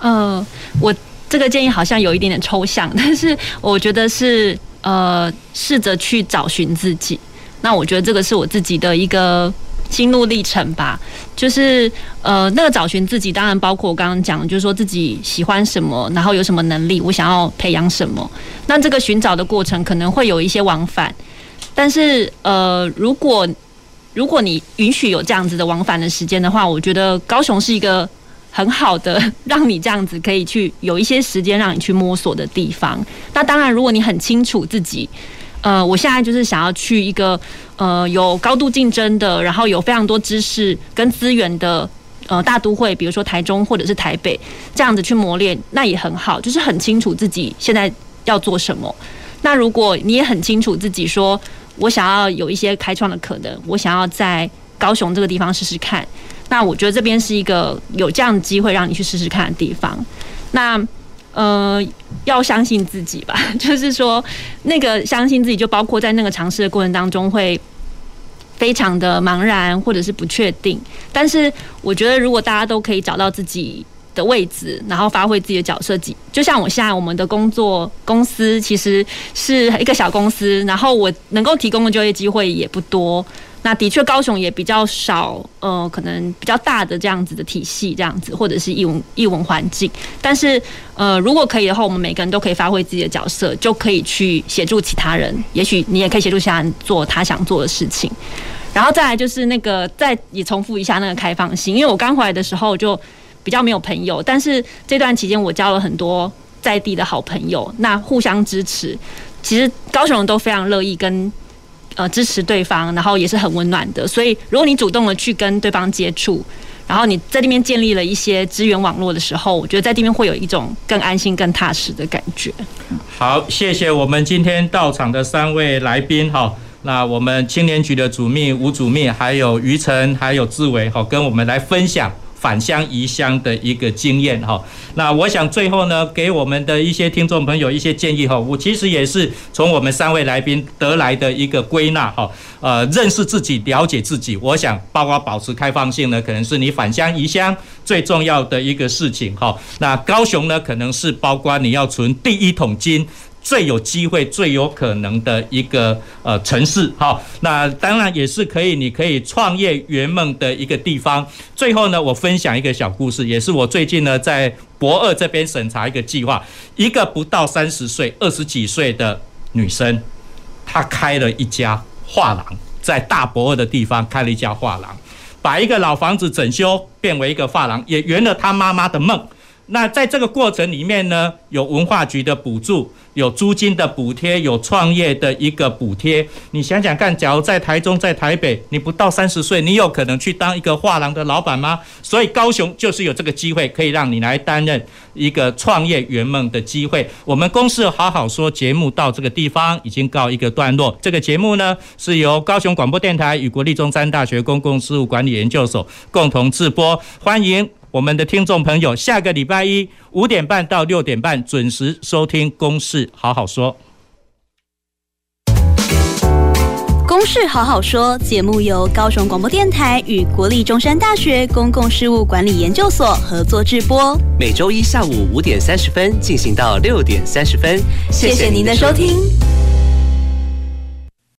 呃，我这个建议好像有一点点抽象，但是我觉得是呃，试着去找寻自己。那我觉得这个是我自己的一个心路历程吧。就是呃，那个找寻自己，当然包括我刚刚讲，就是说自己喜欢什么，然后有什么能力，我想要培养什么。那这个寻找的过程可能会有一些往返，但是呃，如果如果你允许有这样子的往返的时间的话，我觉得高雄是一个很好的让你这样子可以去有一些时间让你去摸索的地方。那当然，如果你很清楚自己，呃，我现在就是想要去一个呃有高度竞争的，然后有非常多知识跟资源的呃大都会，比如说台中或者是台北，这样子去磨练，那也很好，就是很清楚自己现在要做什么。那如果你也很清楚自己说，我想要有一些开创的可能，我想要在高雄这个地方试试看。那我觉得这边是一个有这样的机会让你去试试看的地方。那呃，要相信自己吧，就是说那个相信自己，就包括在那个尝试的过程当中会非常的茫然或者是不确定。但是我觉得，如果大家都可以找到自己的位置，然后发挥自己的角色，就像我现在我们的工作公司其实是一个小公司，然后我能够提供的就业机会也不多。那的确，高雄也比较少，呃，可能比较大的这样子的体系，这样子或者是艺文艺文环境。但是，呃，如果可以的话，我们每个人都可以发挥自己的角色，就可以去协助其他人。也许你也可以协助其他人做他想做的事情。然后再来就是那个，再也重复一下那个开放性，因为我刚回来的时候就。比较没有朋友，但是这段期间我交了很多在地的好朋友，那互相支持。其实高雄人都非常乐意跟呃支持对方，然后也是很温暖的。所以如果你主动的去跟对方接触，然后你在那边建立了一些资源网络的时候，我觉得在这边会有一种更安心、更踏实的感觉。好，谢谢我们今天到场的三位来宾哈。那我们青年局的主秘吴主秘，还有于晨，还有志伟哈，跟我们来分享。返乡移乡的一个经验哈，那我想最后呢，给我们的一些听众朋友一些建议哈，我其实也是从我们三位来宾得来的一个归纳哈，呃，认识自己，了解自己，我想包括保持开放性呢，可能是你返乡移乡最重要的一个事情哈。那高雄呢，可能是包括你要存第一桶金。最有机会、最有可能的一个呃城市，好，那当然也是可以，你可以创业圆梦的一个地方。最后呢，我分享一个小故事，也是我最近呢在博二这边审查一个计划，一个不到三十岁、二十几岁的女生，她开了一家画廊，在大博二的地方开了一家画廊，把一个老房子整修变为一个画廊，也圆了她妈妈的梦。那在这个过程里面呢，有文化局的补助，有租金的补贴，有创业的一个补贴。你想想看，假如在台中、在台北，你不到三十岁，你有可能去当一个画廊的老板吗？所以高雄就是有这个机会，可以让你来担任一个创业圆梦的机会。我们公司好好说节目到这个地方已经告一个段落。这个节目呢，是由高雄广播电台与国立中山大学公共事务管理研究所共同制播，欢迎。我们的听众朋友，下个礼拜一五点半到六点半准时收听《公事好好说》。《公事好好说》节目由高雄广播电台与国立中山大学公共事务管理研究所合作制播，每周一下午五点三十分进行到六点三十分。谢谢您的收听。